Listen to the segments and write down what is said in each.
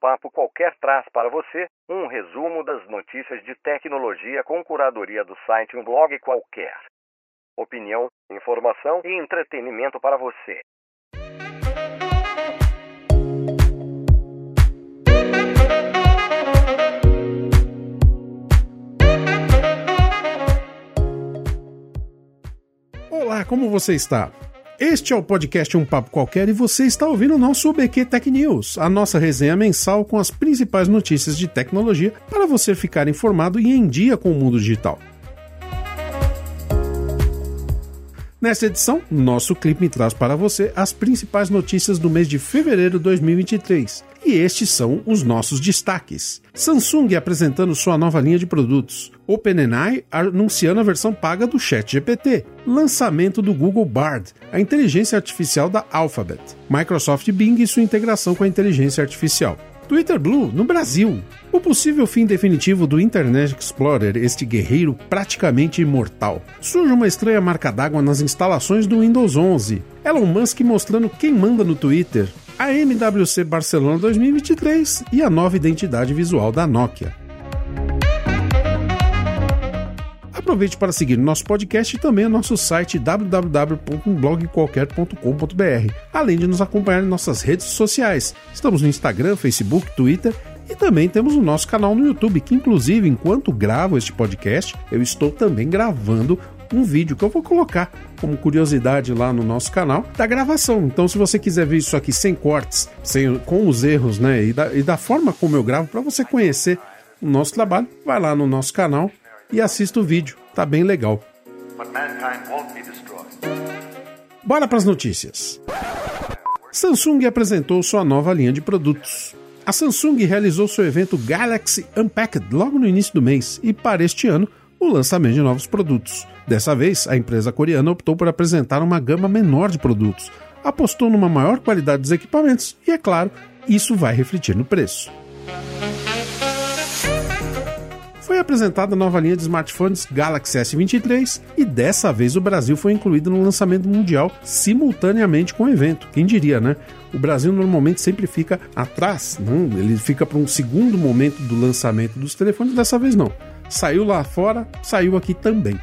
papo qualquer traz para você um resumo das notícias de tecnologia com curadoria do site Um Blog Qualquer. Opinião, informação e entretenimento para você. Olá, como você está? Este é o podcast Um Papo Qualquer e você está ouvindo o nosso UBQ Tech News, a nossa resenha mensal com as principais notícias de tecnologia para você ficar informado e em dia com o mundo digital. Nesta edição, nosso clipe traz para você as principais notícias do mês de fevereiro de 2023. E estes são os nossos destaques. Samsung apresentando sua nova linha de produtos. OpenAI anunciando a versão paga do ChatGPT. Lançamento do Google Bard, a inteligência artificial da Alphabet. Microsoft Bing e sua integração com a inteligência artificial. Twitter Blue no Brasil. O possível fim definitivo do Internet Explorer, este guerreiro praticamente imortal. Surge uma estranha marca d'água nas instalações do Windows 11. Elon Musk mostrando quem manda no Twitter. A MWC Barcelona 2023 e a nova identidade visual da Nokia. Aproveite para seguir nosso podcast e também nosso site www.blogqualquer.com.br, além de nos acompanhar em nossas redes sociais. Estamos no Instagram, Facebook, Twitter e também temos o nosso canal no YouTube, que inclusive, enquanto gravo este podcast, eu estou também gravando um vídeo que eu vou colocar como curiosidade lá no nosso canal da gravação. Então, se você quiser ver isso aqui sem cortes, sem, com os erros, né, e da, e da forma como eu gravo, para você conhecer o nosso trabalho, vai lá no nosso canal e assista o vídeo. Tá bem legal. Bora para as notícias. Samsung apresentou sua nova linha de produtos. A Samsung realizou seu evento Galaxy Unpacked logo no início do mês e para este ano o lançamento de novos produtos. Dessa vez, a empresa coreana optou por apresentar uma gama menor de produtos, apostou numa maior qualidade dos equipamentos e, é claro, isso vai refletir no preço foi apresentada a nova linha de smartphones Galaxy S23 e dessa vez o Brasil foi incluído no lançamento mundial simultaneamente com o evento. Quem diria, né? O Brasil normalmente sempre fica atrás, não? ele fica para um segundo momento do lançamento dos telefones, dessa vez não. Saiu lá fora, saiu aqui também.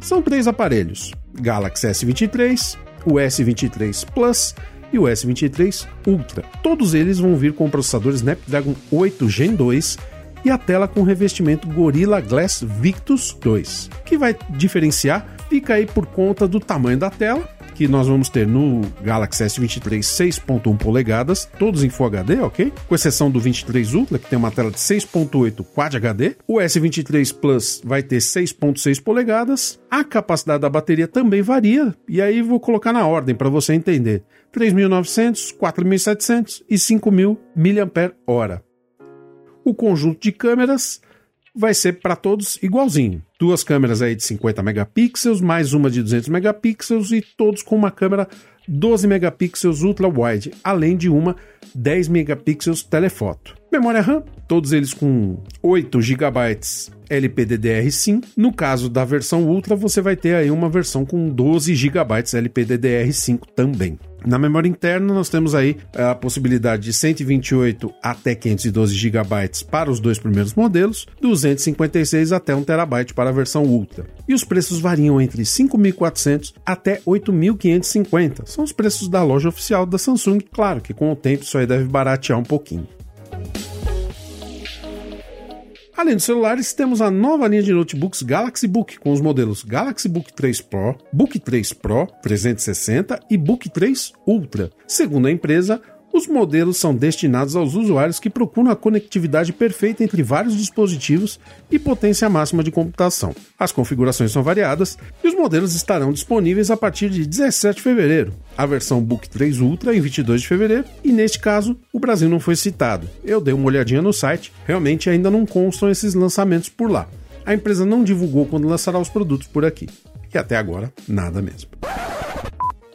São três aparelhos: Galaxy S23, o S23 Plus e o S23 Ultra. Todos eles vão vir com o processador Snapdragon 8 Gen 2 e a tela com revestimento Gorilla Glass Victus 2. O que vai diferenciar fica aí por conta do tamanho da tela que nós vamos ter no Galaxy S23 6.1 polegadas, todos em Full HD, ok? Com exceção do 23 Ultra, que tem uma tela de 6.8 Quad HD. O S23 Plus vai ter 6.6 polegadas. A capacidade da bateria também varia, e aí vou colocar na ordem para você entender. 3.900, 4.700 e 5.000 mAh. O conjunto de câmeras vai ser para todos igualzinho. Duas câmeras aí de 50 megapixels, mais uma de 200 megapixels e todos com uma câmera 12 megapixels ultra wide, além de uma 10 megapixels telefoto. Memória RAM, todos eles com 8 GB LPDDR5. No caso da versão Ultra, você vai ter aí uma versão com 12 GB LPDDR5 também. Na memória interna, nós temos aí a possibilidade de 128 até 512 GB para os dois primeiros modelos, 256 até 1 TB para a versão Ultra. E os preços variam entre 5.400 até 8.550. São os preços da loja oficial da Samsung, claro que com o tempo isso aí deve baratear um pouquinho. Além dos celulares, temos a nova linha de notebooks Galaxy Book com os modelos Galaxy Book 3 Pro, Book 3 Pro 360 e Book 3 Ultra. Segundo a empresa, os modelos são destinados aos usuários que procuram a conectividade perfeita entre vários dispositivos e potência máxima de computação. As configurações são variadas e os modelos estarão disponíveis a partir de 17 de fevereiro. A versão Book 3 Ultra em 22 de fevereiro e neste caso o Brasil não foi citado. Eu dei uma olhadinha no site, realmente ainda não constam esses lançamentos por lá. A empresa não divulgou quando lançará os produtos por aqui. E até agora, nada mesmo.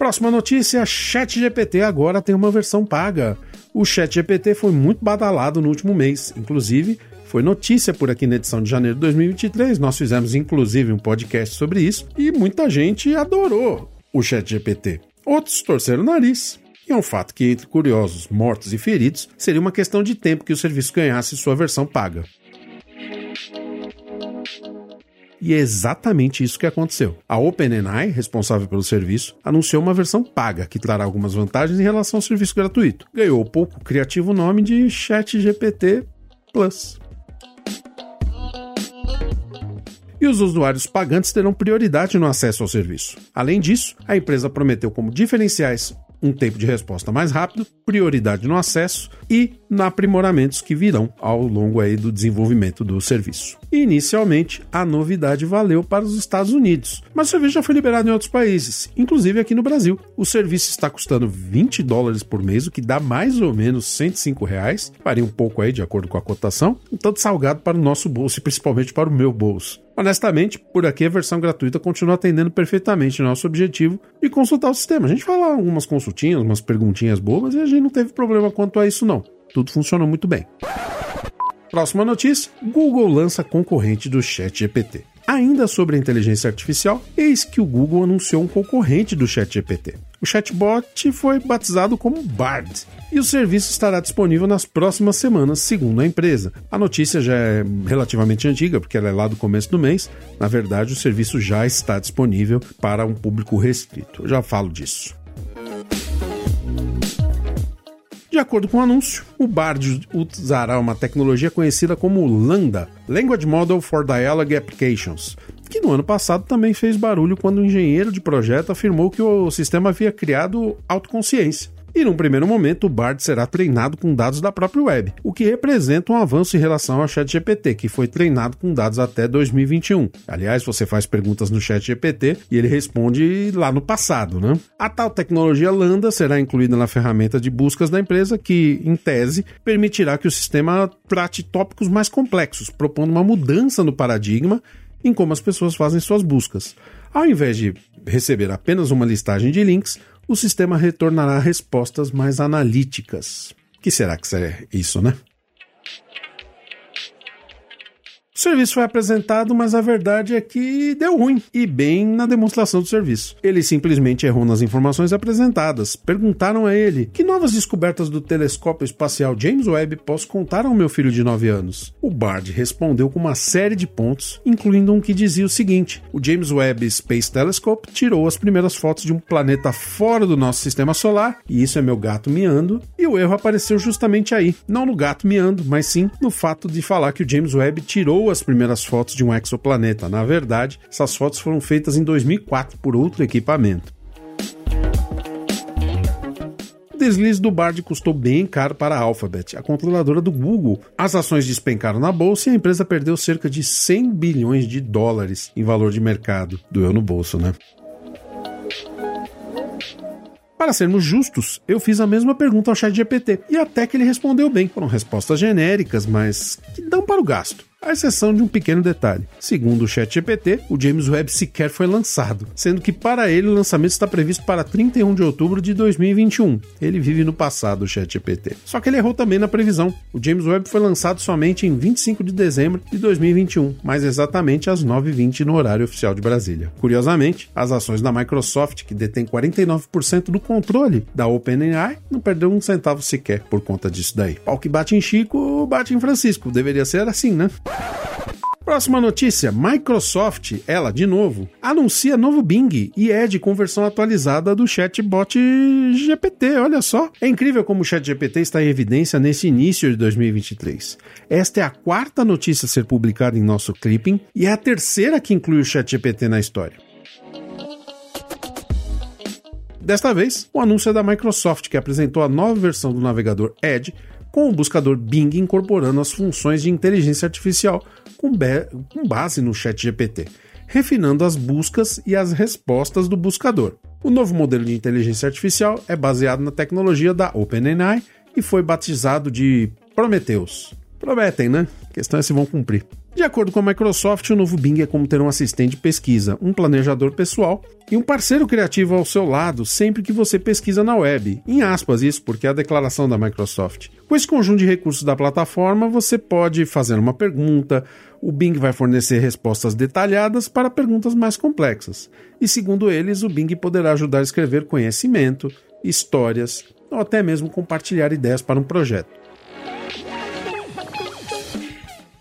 Próxima notícia: ChatGPT agora tem uma versão paga. O ChatGPT foi muito badalado no último mês, inclusive foi notícia por aqui na edição de janeiro de 2023. Nós fizemos inclusive um podcast sobre isso e muita gente adorou o ChatGPT. Outros torceram o nariz. E é um fato que, entre curiosos, mortos e feridos, seria uma questão de tempo que o serviço ganhasse sua versão paga. E é exatamente isso que aconteceu. A OpenAI, responsável pelo serviço, anunciou uma versão paga que trará algumas vantagens em relação ao serviço gratuito. Ganhou o pouco criativo nome de ChatGPT Plus. e os usuários pagantes terão prioridade no acesso ao serviço. Além disso, a empresa prometeu como diferenciais um tempo de resposta mais rápido, prioridade no acesso e na aprimoramentos que virão ao longo aí do desenvolvimento do serviço. Inicialmente, a novidade valeu para os Estados Unidos, mas o serviço já foi liberado em outros países, inclusive aqui no Brasil. O serviço está custando 20 dólares por mês, o que dá mais ou menos 105 reais, varia um pouco aí de acordo com a cotação, um tanto salgado para o nosso bolso e principalmente para o meu bolso. Honestamente, por aqui a versão gratuita continua atendendo perfeitamente o nosso objetivo de consultar o sistema. A gente fala algumas consultinhas, umas perguntinhas bobas e a gente não teve problema quanto a isso não. Tudo funcionou muito bem. Próxima notícia: Google lança concorrente do ChatGPT. Ainda sobre a inteligência artificial, eis que o Google anunciou um concorrente do ChatGPT. O chatbot foi batizado como Bard e o serviço estará disponível nas próximas semanas, segundo a empresa. A notícia já é relativamente antiga, porque ela é lá do começo do mês. Na verdade, o serviço já está disponível para um público restrito. Eu já falo disso. De acordo com o anúncio, o Bard usará uma tecnologia conhecida como Lambda, Language Model for Dialogue Applications, que no ano passado também fez barulho quando um engenheiro de projeto afirmou que o sistema havia criado autoconsciência. E num primeiro momento, o Bard será treinado com dados da própria web, o que representa um avanço em relação ao ChatGPT, que foi treinado com dados até 2021. Aliás, você faz perguntas no ChatGPT e ele responde lá no passado, né? A tal tecnologia Lambda será incluída na ferramenta de buscas da empresa, que, em tese, permitirá que o sistema trate tópicos mais complexos, propondo uma mudança no paradigma em como as pessoas fazem suas buscas. Ao invés de receber apenas uma listagem de links, o sistema retornará respostas mais analíticas. que será que é isso, né? O serviço foi apresentado, mas a verdade é que deu ruim, e bem na demonstração do serviço. Ele simplesmente errou nas informações apresentadas. Perguntaram a ele: que novas descobertas do telescópio espacial James Webb posso contar ao meu filho de 9 anos? O Bard respondeu com uma série de pontos, incluindo um que dizia o seguinte: o James Webb Space Telescope tirou as primeiras fotos de um planeta fora do nosso sistema solar, e isso é meu gato miando, e o erro apareceu justamente aí, não no gato miando, mas sim no fato de falar que o James Webb tirou tirou as primeiras fotos de um exoplaneta. Na verdade, essas fotos foram feitas em 2004 por outro equipamento. O deslize do Bard custou bem caro para a Alphabet, a controladora do Google. As ações despencaram na bolsa e a empresa perdeu cerca de 100 bilhões de dólares em valor de mercado. Doeu no bolso, né? Para sermos justos, eu fiz a mesma pergunta ao ChatGPT e até que ele respondeu bem. Foram respostas genéricas, mas que dão para o gasto à exceção de um pequeno detalhe. Segundo o ChatGPT, o James Webb sequer foi lançado, sendo que para ele o lançamento está previsto para 31 de outubro de 2021. Ele vive no passado, o ChatGPT. Só que ele errou também na previsão. O James Webb foi lançado somente em 25 de dezembro de 2021, mais exatamente às 9h20 no horário oficial de Brasília. Curiosamente, as ações da Microsoft, que detém 49% do controle da OpenAI, não perdeu um centavo sequer por conta disso daí. Pau que bate em Chico, bate em Francisco. Deveria ser assim, né? Próxima notícia: Microsoft, ela de novo, anuncia novo Bing e é de conversão atualizada do chatbot GPT. Olha só. É incrível como o ChatGPT está em evidência nesse início de 2023. Esta é a quarta notícia a ser publicada em nosso clipping e é a terceira que inclui o ChatGPT na história. Desta vez, o anúncio é da Microsoft, que apresentou a nova versão do navegador Edge com o buscador Bing incorporando as funções de inteligência artificial com, com base no Chat GPT, refinando as buscas e as respostas do buscador. O novo modelo de inteligência artificial é baseado na tecnologia da OpenAI e foi batizado de Prometheus. Prometem, né? A questão é se vão cumprir. De acordo com a Microsoft, o novo Bing é como ter um assistente de pesquisa, um planejador pessoal e um parceiro criativo ao seu lado sempre que você pesquisa na web. Em aspas, isso porque é a declaração da Microsoft. Com esse conjunto de recursos da plataforma, você pode fazer uma pergunta, o Bing vai fornecer respostas detalhadas para perguntas mais complexas. E segundo eles, o Bing poderá ajudar a escrever conhecimento, histórias ou até mesmo compartilhar ideias para um projeto.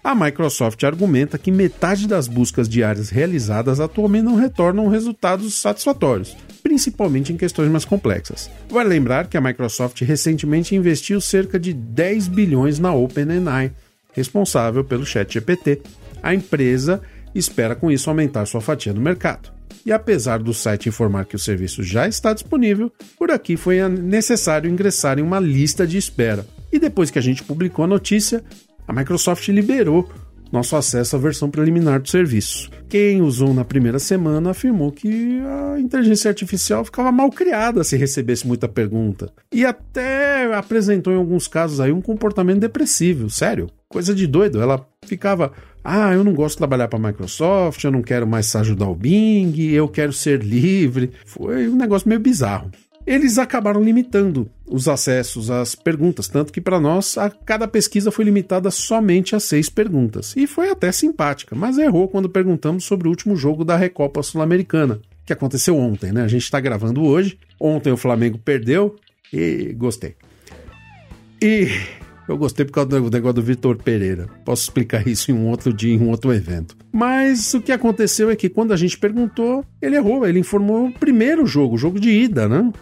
A Microsoft argumenta que metade das buscas diárias realizadas atualmente não retornam resultados satisfatórios, principalmente em questões mais complexas. Vale lembrar que a Microsoft recentemente investiu cerca de 10 bilhões na OpenAI, responsável pelo ChatGPT. A empresa espera com isso aumentar sua fatia no mercado. E apesar do site informar que o serviço já está disponível, por aqui foi necessário ingressar em uma lista de espera. E depois que a gente publicou a notícia, a Microsoft liberou nosso acesso à versão preliminar do serviço. Quem usou na primeira semana afirmou que a inteligência artificial ficava mal criada se recebesse muita pergunta. E até apresentou em alguns casos aí um comportamento depressivo, sério, coisa de doido. Ela ficava, ah, eu não gosto de trabalhar para a Microsoft, eu não quero mais ajudar o Bing, eu quero ser livre. Foi um negócio meio bizarro eles acabaram limitando os acessos às perguntas, tanto que para nós a cada pesquisa foi limitada somente a seis perguntas. E foi até simpática, mas errou quando perguntamos sobre o último jogo da Recopa Sul-Americana, que aconteceu ontem, né? A gente está gravando hoje. Ontem o Flamengo perdeu e gostei. E eu gostei por causa do negócio do Vitor Pereira. Posso explicar isso em um outro dia, em um outro evento. Mas o que aconteceu é que quando a gente perguntou, ele errou. Ele informou o primeiro jogo, o jogo de ida, né?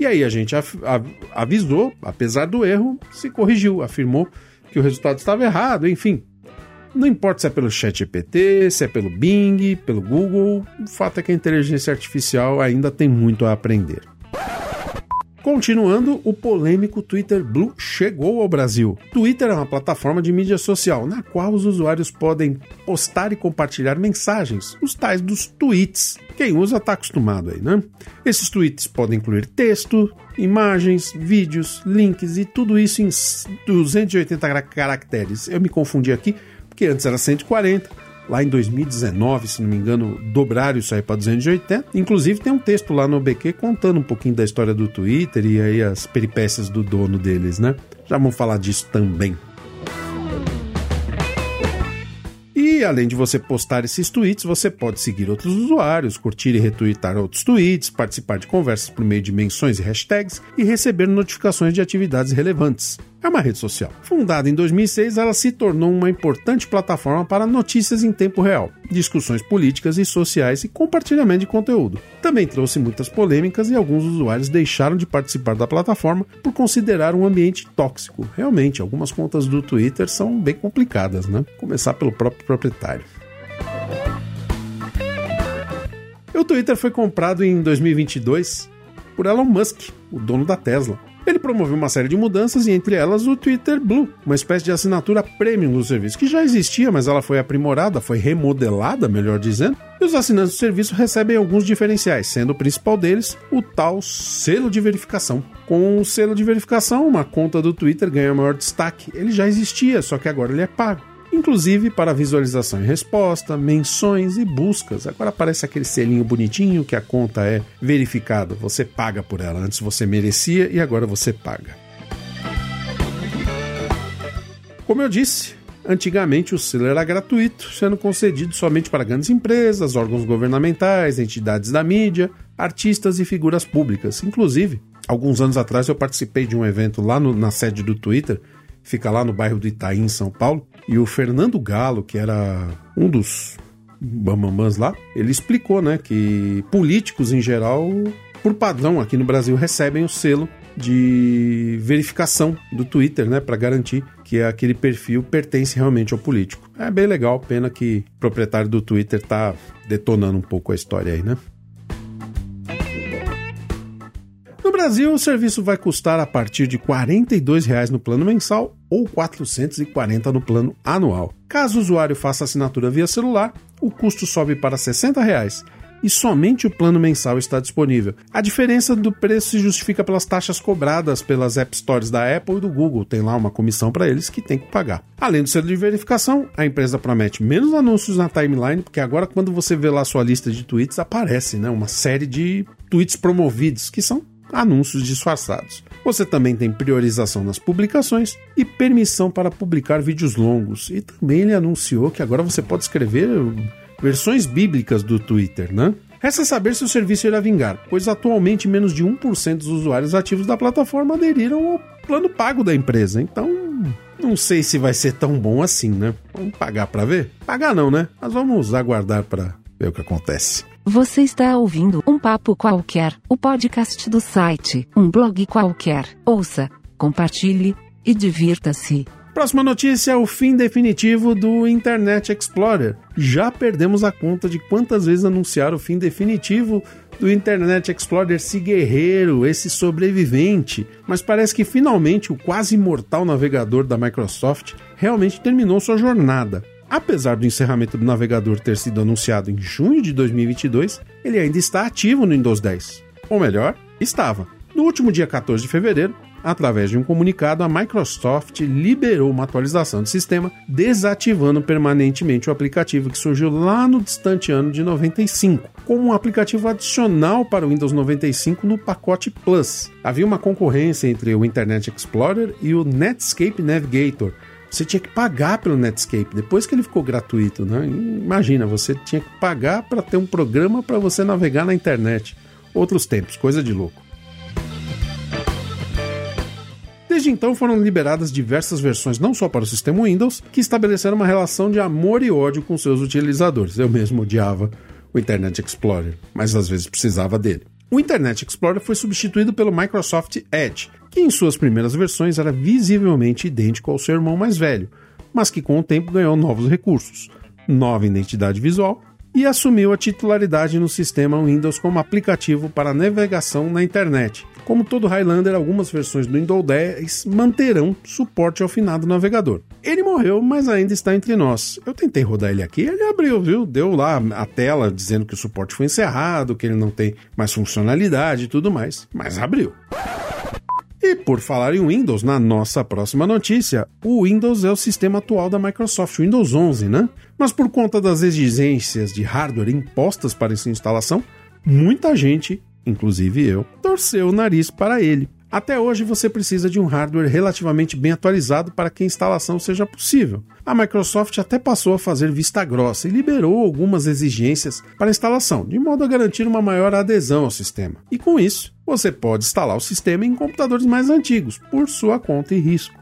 E aí a gente avisou, apesar do erro, se corrigiu, afirmou que o resultado estava errado, enfim. Não importa se é pelo ChatGPT, se é pelo Bing, pelo Google, o fato é que a inteligência artificial ainda tem muito a aprender. Continuando, o polêmico Twitter Blue chegou ao Brasil. Twitter é uma plataforma de mídia social na qual os usuários podem postar e compartilhar mensagens, os tais dos tweets. Quem usa está acostumado aí, né? Esses tweets podem incluir texto, imagens, vídeos, links e tudo isso em 280 caracteres. Eu me confundi aqui porque antes era 140 lá em 2019, se não me engano, dobraram isso aí para 280. Inclusive tem um texto lá no BQ contando um pouquinho da história do Twitter e aí as peripécias do dono deles, né? Já vamos falar disso também. E além de você postar esses tweets, você pode seguir outros usuários, curtir e retweetar outros tweets, participar de conversas por meio de menções e hashtags e receber notificações de atividades relevantes é uma rede social. Fundada em 2006, ela se tornou uma importante plataforma para notícias em tempo real, discussões políticas e sociais e compartilhamento de conteúdo. Também trouxe muitas polêmicas e alguns usuários deixaram de participar da plataforma por considerar um ambiente tóxico. Realmente, algumas contas do Twitter são bem complicadas, né? Começar pelo próprio proprietário. O Twitter foi comprado em 2022 por Elon Musk, o dono da Tesla. Ele promoveu uma série de mudanças e entre elas o Twitter Blue, uma espécie de assinatura premium do serviço, que já existia, mas ela foi aprimorada, foi remodelada, melhor dizendo, e os assinantes do serviço recebem alguns diferenciais, sendo o principal deles o tal selo de verificação. Com o selo de verificação, uma conta do Twitter ganha maior destaque. Ele já existia, só que agora ele é pago inclusive para visualização e resposta, menções e buscas. Agora aparece aquele selinho bonitinho que a conta é verificada. Você paga por ela. Antes você merecia e agora você paga. Como eu disse, antigamente o selo era gratuito, sendo concedido somente para grandes empresas, órgãos governamentais, entidades da mídia, artistas e figuras públicas. Inclusive, alguns anos atrás eu participei de um evento lá no, na sede do Twitter, fica lá no bairro do Itaí, em São Paulo, e o Fernando Galo, que era um dos bambambãs lá, ele explicou, né, que políticos em geral, por padrão aqui no Brasil, recebem o selo de verificação do Twitter, né, para garantir que aquele perfil pertence realmente ao político. É bem legal, pena que o proprietário do Twitter tá detonando um pouco a história aí, né? Brasil, o serviço vai custar a partir de R$ 42,00 no plano mensal ou R$ 440 no plano anual. Caso o usuário faça assinatura via celular, o custo sobe para R$ 60,00 e somente o plano mensal está disponível. A diferença do preço se justifica pelas taxas cobradas pelas App Stores da Apple e do Google. Tem lá uma comissão para eles que tem que pagar. Além do selo de verificação, a empresa promete menos anúncios na timeline, porque agora quando você vê lá sua lista de tweets, aparece né, uma série de tweets promovidos, que são anúncios disfarçados. Você também tem priorização nas publicações e permissão para publicar vídeos longos. E também ele anunciou que agora você pode escrever versões bíblicas do Twitter, né? Resta saber se o serviço irá vingar, pois atualmente menos de 1% dos usuários ativos da plataforma aderiram ao plano pago da empresa. Então, não sei se vai ser tão bom assim, né? Vamos pagar para ver? Pagar não, né? Mas vamos aguardar para ver o que acontece. Você está ouvindo um papo qualquer, o podcast do site, um blog qualquer. Ouça, compartilhe e divirta-se. Próxima notícia: o fim definitivo do Internet Explorer. Já perdemos a conta de quantas vezes anunciaram o fim definitivo do Internet Explorer, esse guerreiro, esse sobrevivente. Mas parece que finalmente o quase imortal navegador da Microsoft realmente terminou sua jornada. Apesar do encerramento do navegador ter sido anunciado em junho de 2022, ele ainda está ativo no Windows 10. Ou melhor, estava. No último dia 14 de fevereiro, Através de um comunicado, a Microsoft liberou uma atualização do sistema, desativando permanentemente o aplicativo que surgiu lá no distante ano de 95, como um aplicativo adicional para o Windows 95 no pacote Plus. Havia uma concorrência entre o Internet Explorer e o Netscape Navigator, você tinha que pagar pelo Netscape, depois que ele ficou gratuito, né? Imagina, você tinha que pagar para ter um programa para você navegar na internet. Outros tempos, coisa de louco. Desde então foram liberadas diversas versões não só para o sistema Windows, que estabeleceram uma relação de amor e ódio com seus utilizadores. Eu mesmo odiava o Internet Explorer, mas às vezes precisava dele. O Internet Explorer foi substituído pelo Microsoft Edge, que em suas primeiras versões era visivelmente idêntico ao seu irmão mais velho, mas que com o tempo ganhou novos recursos, nova identidade visual e assumiu a titularidade no sistema Windows como aplicativo para navegação na internet, como todo Highlander, algumas versões do Windows 10 manterão suporte ao finado navegador. Ele morreu, mas ainda está entre nós. Eu tentei rodar ele aqui, ele abriu, viu? Deu lá a tela dizendo que o suporte foi encerrado, que ele não tem mais funcionalidade e tudo mais, mas abriu. E por falar em Windows, na nossa próxima notícia, o Windows é o sistema atual da Microsoft, Windows 11, né? Mas por conta das exigências de hardware impostas para essa instalação, muita gente inclusive eu, torceu o nariz para ele. Até hoje você precisa de um hardware relativamente bem atualizado para que a instalação seja possível. A Microsoft até passou a fazer vista grossa e liberou algumas exigências para instalação, de modo a garantir uma maior adesão ao sistema. E com isso, você pode instalar o sistema em computadores mais antigos, por sua conta e risco.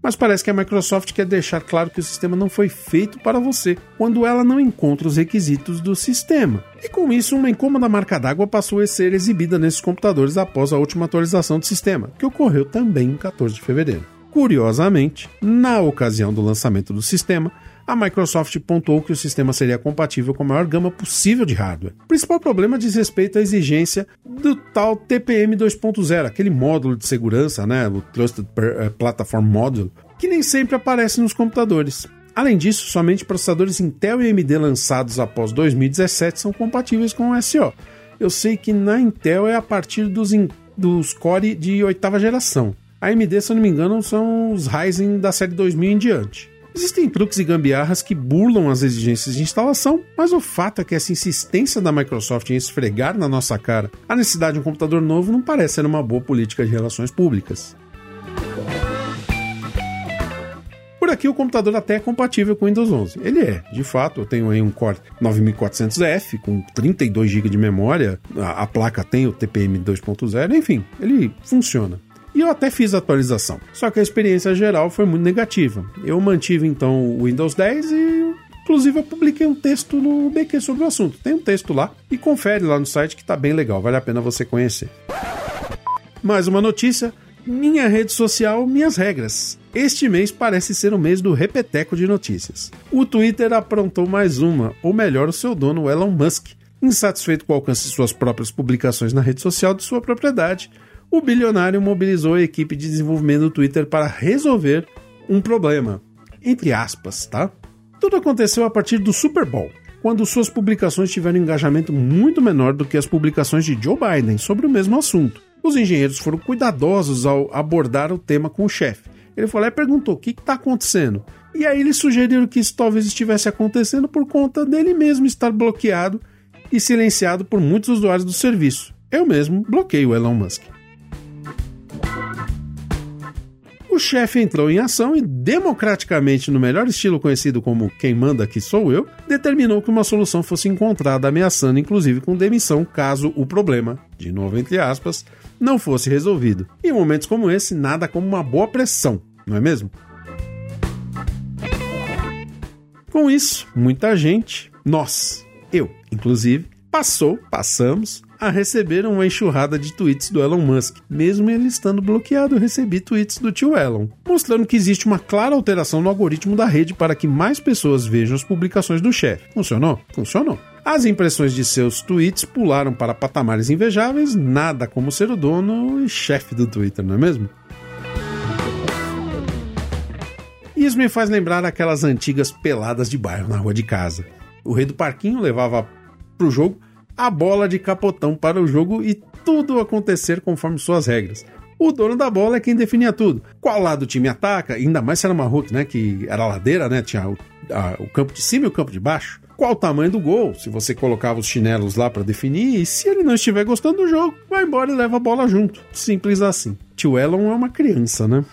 Mas parece que a Microsoft quer deixar claro que o sistema não foi feito para você quando ela não encontra os requisitos do sistema. E com isso, uma incômoda marca d'água passou a ser exibida nesses computadores após a última atualização do sistema, que ocorreu também em 14 de fevereiro. Curiosamente, na ocasião do lançamento do sistema, a Microsoft pontuou que o sistema seria compatível com a maior gama possível de hardware. O principal problema diz respeito à exigência do tal TPM 2.0, aquele módulo de segurança, né, o Trusted eh, Platform Module, que nem sempre aparece nos computadores. Além disso, somente processadores Intel e AMD lançados após 2017 são compatíveis com o SO. Eu sei que na Intel é a partir dos, dos Core de oitava geração. AMD, se eu não me engano, são os Ryzen da série 2000 em diante. Existem truques e gambiarras que burlam as exigências de instalação, mas o fato é que essa insistência da Microsoft em esfregar na nossa cara a necessidade de um computador novo não parece ser uma boa política de relações públicas. Por aqui o computador até é compatível com o Windows 11. Ele é, de fato, eu tenho aí um Core 9400F com 32 GB de memória, a, a placa tem o TPM 2.0, enfim, ele funciona. E eu até fiz a atualização. Só que a experiência geral foi muito negativa. Eu mantive então o Windows 10 e Inclusive, eu publiquei um texto no BQ sobre o assunto. Tem um texto lá e confere lá no site que tá bem legal, vale a pena você conhecer. Mais uma notícia: minha rede social, minhas regras. Este mês parece ser o mês do repeteco de notícias. O Twitter aprontou mais uma, ou melhor, o seu dono, Elon Musk. Insatisfeito com o alcance de suas próprias publicações na rede social de sua propriedade, o bilionário mobilizou a equipe de desenvolvimento do Twitter para resolver um problema. Entre aspas, tá? Tudo aconteceu a partir do Super Bowl, quando suas publicações tiveram um engajamento muito menor do que as publicações de Joe Biden sobre o mesmo assunto. Os engenheiros foram cuidadosos ao abordar o tema com o chefe. Ele lá e perguntou: o que está acontecendo? E aí eles sugeriram que isso talvez estivesse acontecendo por conta dele mesmo estar bloqueado e silenciado por muitos usuários do serviço. Eu mesmo bloqueio o Elon Musk. Chefe entrou em ação e, democraticamente, no melhor estilo conhecido como quem manda aqui sou eu, determinou que uma solução fosse encontrada, ameaçando inclusive com demissão caso o problema, de novo entre aspas, não fosse resolvido. Em momentos como esse, nada como uma boa pressão, não é mesmo? Com isso, muita gente, nós, eu inclusive, passou, passamos a receber uma enxurrada de tweets do Elon Musk. Mesmo ele estando bloqueado, eu recebi tweets do tio Elon, mostrando que existe uma clara alteração no algoritmo da rede para que mais pessoas vejam as publicações do chefe. Funcionou? Funcionou. As impressões de seus tweets pularam para patamares invejáveis, nada como ser o dono e chefe do Twitter, não é mesmo? Isso me faz lembrar aquelas antigas peladas de bairro na rua de casa. O rei do parquinho levava pro jogo a bola de capotão para o jogo e tudo acontecer conforme suas regras. O dono da bola é quem definia tudo. Qual lado o time ataca, ainda mais se era uma Hulk, né? Que era ladeira, né? Tinha o, a, o campo de cima e o campo de baixo. Qual o tamanho do gol, se você colocava os chinelos lá para definir, e se ele não estiver gostando do jogo, vai embora e leva a bola junto. Simples assim. Tio Elon é uma criança, né?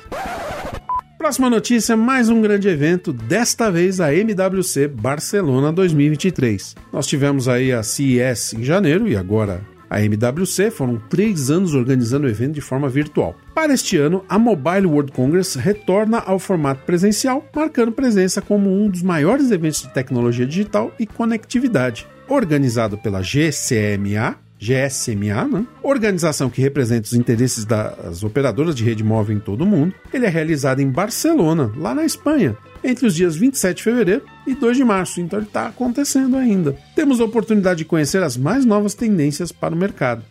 Próxima notícia, mais um grande evento, desta vez a MWC Barcelona 2023. Nós tivemos aí a CES em janeiro e agora a MWC, foram três anos organizando o evento de forma virtual. Para este ano, a Mobile World Congress retorna ao formato presencial, marcando presença como um dos maiores eventos de tecnologia digital e conectividade. Organizado pela GCMA, GSMA, né? organização que representa os interesses das operadoras de rede móvel em todo o mundo. Ele é realizado em Barcelona, lá na Espanha, entre os dias 27 de fevereiro e 2 de março, então ele está acontecendo ainda. Temos a oportunidade de conhecer as mais novas tendências para o mercado.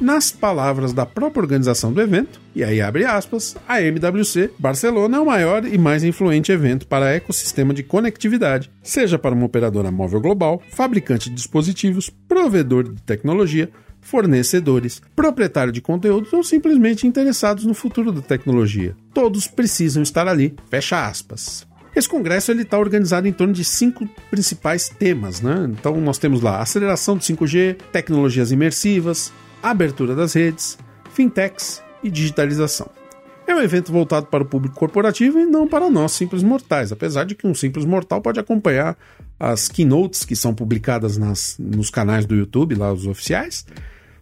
Nas palavras da própria organização do evento, e aí abre aspas, a MWC Barcelona é o maior e mais influente evento para ecossistema de conectividade, seja para uma operadora móvel global, fabricante de dispositivos, provedor de tecnologia, fornecedores, proprietário de conteúdos ou simplesmente interessados no futuro da tecnologia. Todos precisam estar ali. Fecha aspas. Esse congresso ele está organizado em torno de cinco principais temas, né? Então nós temos lá aceleração do 5G, tecnologias imersivas, abertura das redes, fintechs e digitalização. É um evento voltado para o público corporativo e não para nós simples mortais, apesar de que um simples mortal pode acompanhar as keynotes que são publicadas nas, nos canais do YouTube, lá os oficiais.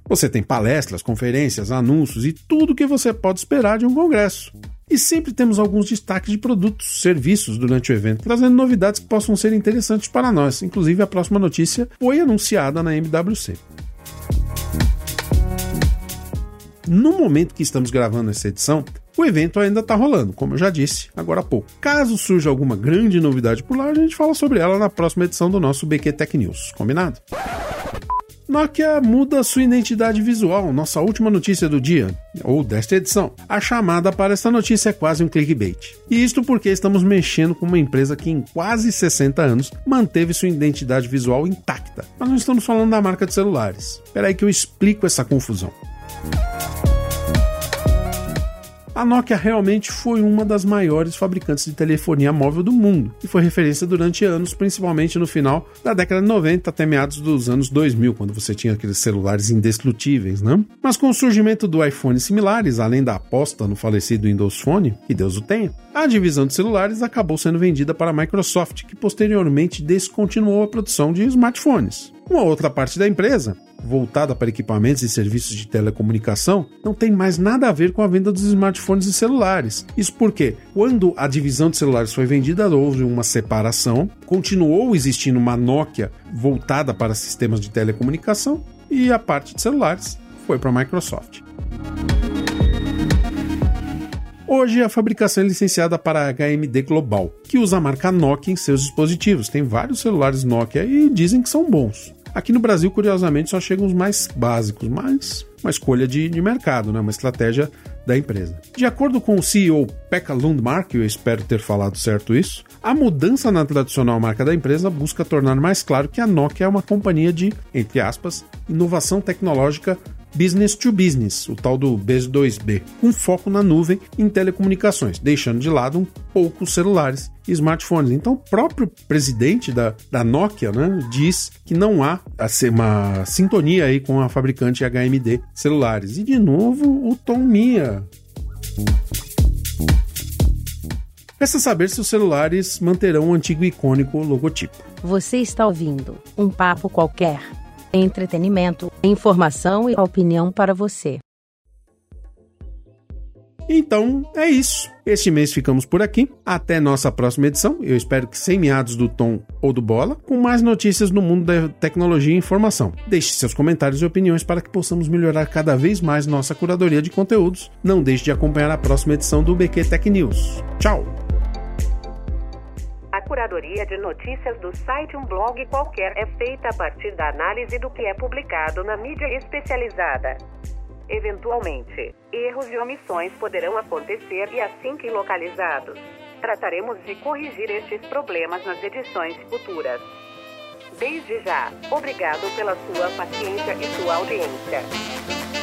Você tem palestras, conferências, anúncios e tudo o que você pode esperar de um congresso. E sempre temos alguns destaques de produtos, serviços durante o evento, trazendo novidades que possam ser interessantes para nós. Inclusive, a próxima notícia foi anunciada na MWC. No momento que estamos gravando essa edição, o evento ainda está rolando, como eu já disse agora há pouco. Caso surja alguma grande novidade por lá, a gente fala sobre ela na próxima edição do nosso BQ Tech News. Combinado? Nokia muda sua identidade visual, nossa última notícia do dia, ou desta edição. A chamada para esta notícia é quase um clickbait. E isto porque estamos mexendo com uma empresa que em quase 60 anos manteve sua identidade visual intacta. Mas não estamos falando da marca de celulares. Espera aí que eu explico essa confusão. A Nokia realmente foi uma das maiores fabricantes de telefonia móvel do mundo e foi referência durante anos, principalmente no final da década de 90 até meados dos anos 2000, quando você tinha aqueles celulares indestrutíveis, né? Mas com o surgimento do iPhone similares, além da aposta no falecido Windows Phone, que Deus o tenha, a divisão de celulares acabou sendo vendida para a Microsoft, que posteriormente descontinuou a produção de smartphones. Uma outra parte da empresa, voltada para equipamentos e serviços de telecomunicação não tem mais nada a ver com a venda dos smartphones e celulares. Isso porque, quando a divisão de celulares foi vendida, houve uma separação, continuou existindo uma Nokia voltada para sistemas de telecomunicação e a parte de celulares foi para a Microsoft. Hoje a fabricação é licenciada para a HMD Global, que usa a marca Nokia em seus dispositivos. Tem vários celulares Nokia e dizem que são bons. Aqui no Brasil, curiosamente, só chegam os mais básicos, mas uma escolha de, de mercado, né? uma estratégia da empresa. De acordo com o CEO Pekka Lundmark, eu espero ter falado certo isso, a mudança na tradicional marca da empresa busca tornar mais claro que a Nokia é uma companhia de, entre aspas, inovação tecnológica business to business, o tal do B2B, com foco na nuvem em telecomunicações, deixando de lado um pouco os celulares e smartphones. Então, o próprio presidente da, da Nokia né, diz que não há uma sintonia aí com a fabricante HMD celulares. E de novo, o Tom Mia. Resta saber se os celulares manterão o antigo icônico logotipo. Você está ouvindo um papo qualquer. Entretenimento, informação e opinião para você. Então é isso. Este mês ficamos por aqui. Até nossa próxima edição. Eu espero que sem meados do Tom ou do Bola, com mais notícias no mundo da tecnologia e informação. Deixe seus comentários e opiniões para que possamos melhorar cada vez mais nossa curadoria de conteúdos. Não deixe de acompanhar a próxima edição do BQ Tech News. Tchau! Curadoria de notícias do site Um Blog Qualquer é feita a partir da análise do que é publicado na mídia especializada. Eventualmente, erros e omissões poderão acontecer e assim que localizados, trataremos de corrigir estes problemas nas edições futuras. Desde já, obrigado pela sua paciência e sua audiência.